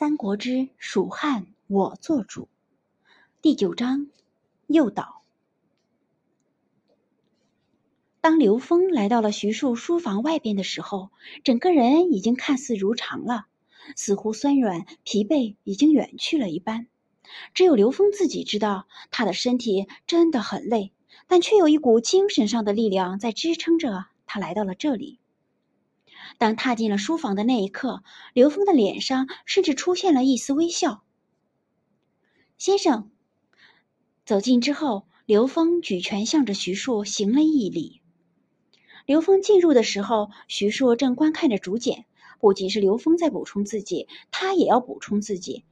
三国之蜀汉我做主第九章诱导。当刘峰来到了徐庶书房外边的时候，整个人已经看似如常了，似乎酸软疲惫已经远去了一般。只有刘峰自己知道，他的身体真的很累，但却有一股精神上的力量在支撑着他来到了这里。当踏进了书房的那一刻，刘峰的脸上甚至出现了一丝微笑。先生走近之后，刘峰举拳向着徐庶行了一礼。刘峰进入的时候，徐庶正观看着竹简。不仅是刘峰在补充自己，他也要补充自己。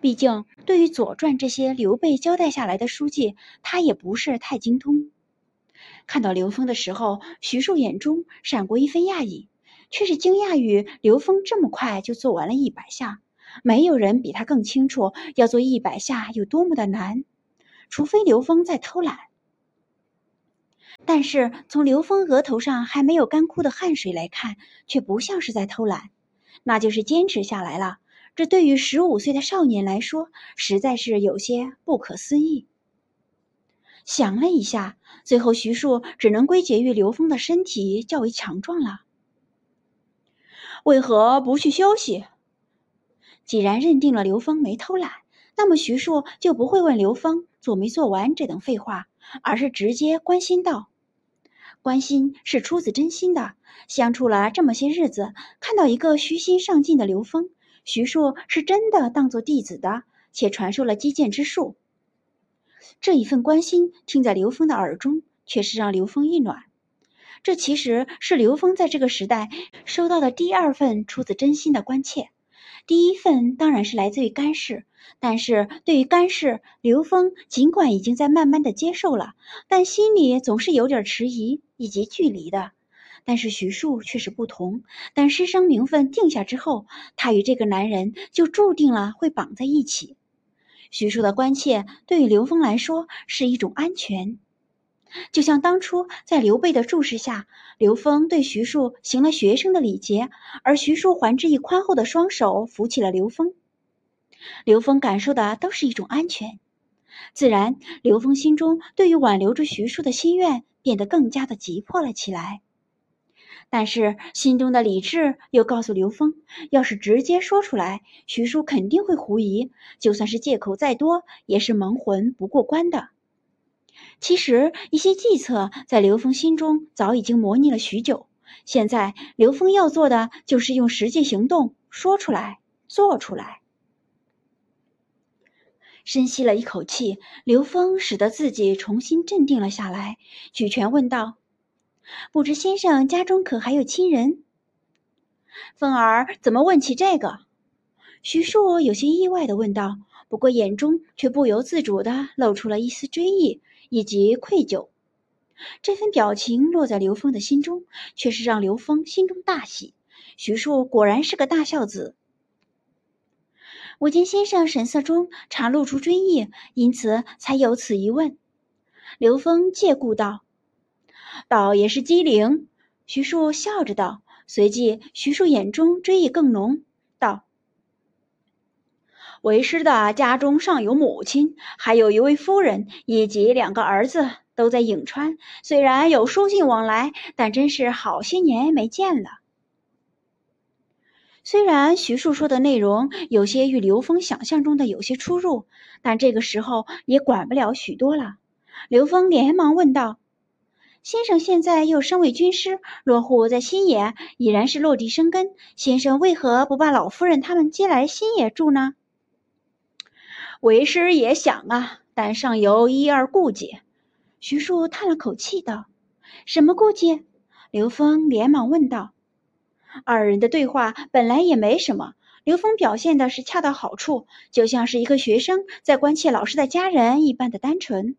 毕竟，对于《左传》这些刘备交代下来的书记，他也不是太精通。看到刘峰的时候，徐庶眼中闪过一分讶异。却是惊讶于刘峰这么快就做完了一百下，没有人比他更清楚要做一百下有多么的难，除非刘峰在偷懒。但是从刘峰额头上还没有干枯的汗水来看，却不像是在偷懒，那就是坚持下来了。这对于十五岁的少年来说，实在是有些不可思议。想了一下，最后徐庶只能归结于刘峰的身体较为强壮了。为何不去休息？既然认定了刘峰没偷懒，那么徐庶就不会问刘峰做没做完这等废话，而是直接关心道：“关心是出自真心的。相处了这么些日子，看到一个虚心上进的刘峰，徐庶是真的当做弟子的，且传授了击剑之术。这一份关心听在刘峰的耳中，却是让刘峰一暖。”这其实是刘峰在这个时代收到的第二份出自真心的关切，第一份当然是来自于干氏，但是对于干氏，刘峰尽管已经在慢慢的接受了，但心里总是有点迟疑以及距离的。但是徐庶却是不同，但师生名分定下之后，他与这个男人就注定了会绑在一起。徐庶的关切对于刘峰来说是一种安全。就像当初在刘备的注视下，刘峰对徐庶行了学生的礼节，而徐庶还之以宽厚的双手扶起了刘峰。刘峰感受的都是一种安全，自然，刘峰心中对于挽留住徐庶的心愿变得更加的急迫了起来。但是心中的理智又告诉刘峰，要是直接说出来，徐庶肯定会狐疑，就算是借口再多，也是蒙混不过关的。其实，一些计策在刘峰心中早已经模拟了许久。现在，刘峰要做的就是用实际行动说出来、做出来。深吸了一口气，刘峰使得自己重新镇定了下来，举拳问道：“不知先生家中可还有亲人？”凤儿怎么问起这个？徐庶有些意外的问道，不过眼中却不由自主的露出了一丝追忆。以及愧疚，这份表情落在刘峰的心中，却是让刘峰心中大喜。徐庶果然是个大孝子。我见先生神色中常露出追忆，因此才有此一问。刘峰借故道：“倒也是机灵。”徐庶笑着道，随即徐庶眼中追忆更浓，为师的家中尚有母亲，还有一位夫人，以及两个儿子，都在颍川。虽然有书信往来，但真是好些年没见了。虽然徐庶说的内容有些与刘峰想象中的有些出入，但这个时候也管不了许多了。刘峰连忙问道：“先生现在又身为军师，落户在新野，已然是落地生根。先生为何不把老夫人他们接来新野住呢？”为师也想啊，但尚有一二顾忌。徐庶叹了口气道：“什么顾忌？”刘峰连忙问道。二人的对话本来也没什么，刘峰表现的是恰到好处，就像是一个学生在关切老师的家人一般的单纯。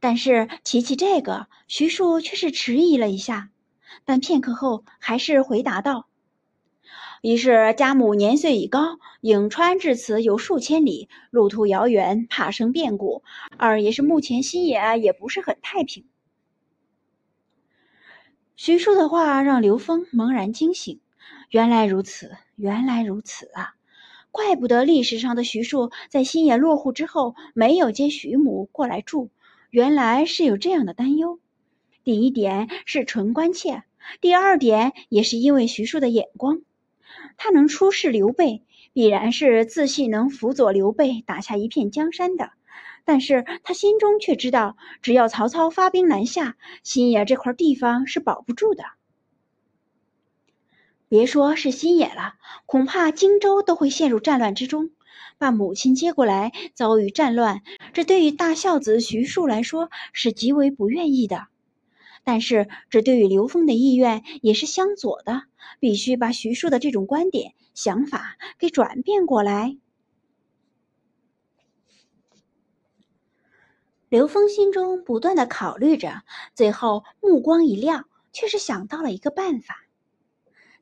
但是提起这个，徐庶却是迟疑了一下，但片刻后还是回答道。一是家母年岁已高，颍川至此有数千里，路途遥远，怕生变故；二也是目前新野也不是很太平。徐庶的话让刘峰猛然惊醒，原来如此，原来如此啊！怪不得历史上的徐庶在新野落户之后没有接徐母过来住，原来是有这样的担忧。第一点是纯关切，第二点也是因为徐庶的眼光，他能出仕刘备，必然是自信能辅佐刘备打下一片江山的。但是他心中却知道，只要曹操发兵南下，新野这块地方是保不住的。别说是新野了，恐怕荆州都会陷入战乱之中。把母亲接过来遭遇战乱，这对于大孝子徐庶来说是极为不愿意的。但是这对于刘峰的意愿也是相左的，必须把徐庶的这种观点想法给转变过来。刘峰心中不断的考虑着，最后目光一亮，却是想到了一个办法。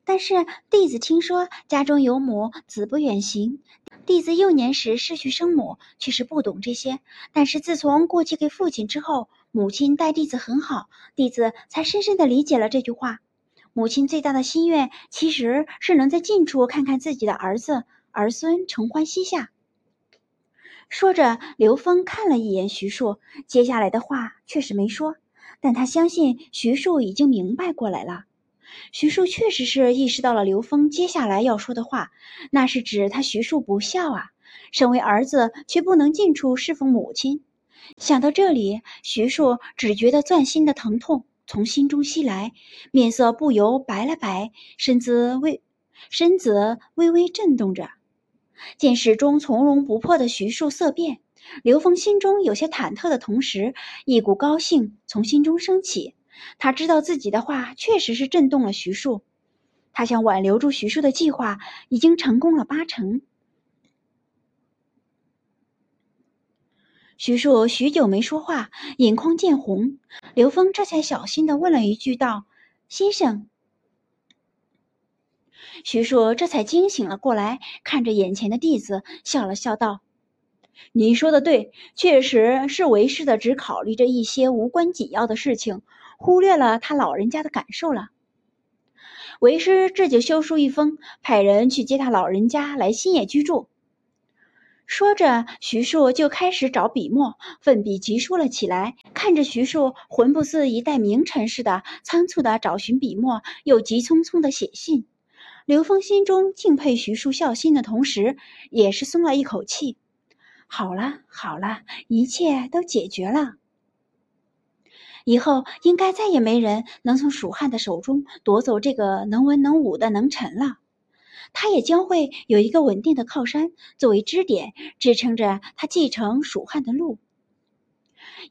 但是弟子听说家中有母，子不远行。弟子幼年时失去生母，却是不懂这些。但是自从过继给父亲之后，母亲待弟子很好，弟子才深深的理解了这句话。母亲最大的心愿，其实是能在近处看看自己的儿子儿孙承欢膝下。说着，刘峰看了一眼徐庶，接下来的话确实没说，但他相信徐庶已经明白过来了。徐庶确实是意识到了刘峰接下来要说的话，那是指他徐庶不孝啊，身为儿子却不能近处侍奉母亲。想到这里，徐庶只觉得钻心的疼痛从心中袭来，面色不由白了白，身子微身子微微震动着。见始终从容不迫的徐庶色变，刘峰心中有些忐忑的同时，一股高兴从心中升起。他知道自己的话确实是震动了徐庶，他想挽留住徐庶的计划已经成功了八成。徐庶许久没说话，眼眶渐红，刘峰这才小心的问了一句道：“先生。”徐庶这才惊醒了过来，看着眼前的弟子，笑了笑道：“你说的对，确实是为师的只考虑着一些无关紧要的事情。”忽略了他老人家的感受了。为师这就修书一封，派人去接他老人家来新野居住。说着，徐庶就开始找笔墨，奋笔疾书了起来。看着徐庶魂不似一代名臣似的，仓促的找寻笔墨，又急匆匆的写信。刘峰心中敬佩徐庶孝心的同时，也是松了一口气。好了好了，一切都解决了。以后应该再也没人能从蜀汉的手中夺走这个能文能武的能臣了，他也将会有一个稳定的靠山作为支点，支撑着他继承蜀汉的路。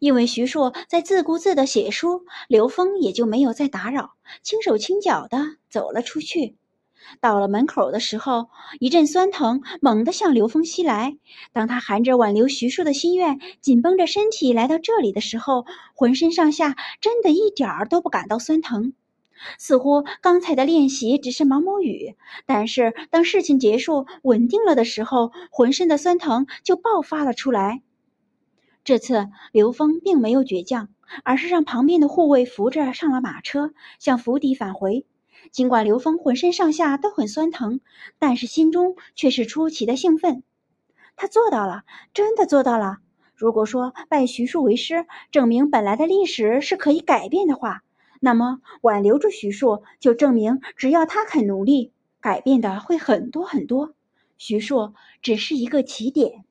因为徐庶在自顾自的写书，刘峰也就没有再打扰，轻手轻脚的走了出去。到了门口的时候，一阵酸疼猛地向刘峰袭来。当他含着挽留徐庶的心愿，紧绷着身体来到这里的时候，浑身上下真的一点儿都不感到酸疼，似乎刚才的练习只是毛毛雨。但是当事情结束、稳定了的时候，浑身的酸疼就爆发了出来。这次刘峰并没有倔强，而是让旁边的护卫扶着上了马车，向府邸返回。尽管刘峰浑身上下都很酸疼，但是心中却是出奇的兴奋。他做到了，真的做到了。如果说拜徐庶为师，证明本来的历史是可以改变的话，那么挽留住徐硕，就证明只要他肯努力，改变的会很多很多。徐硕只是一个起点。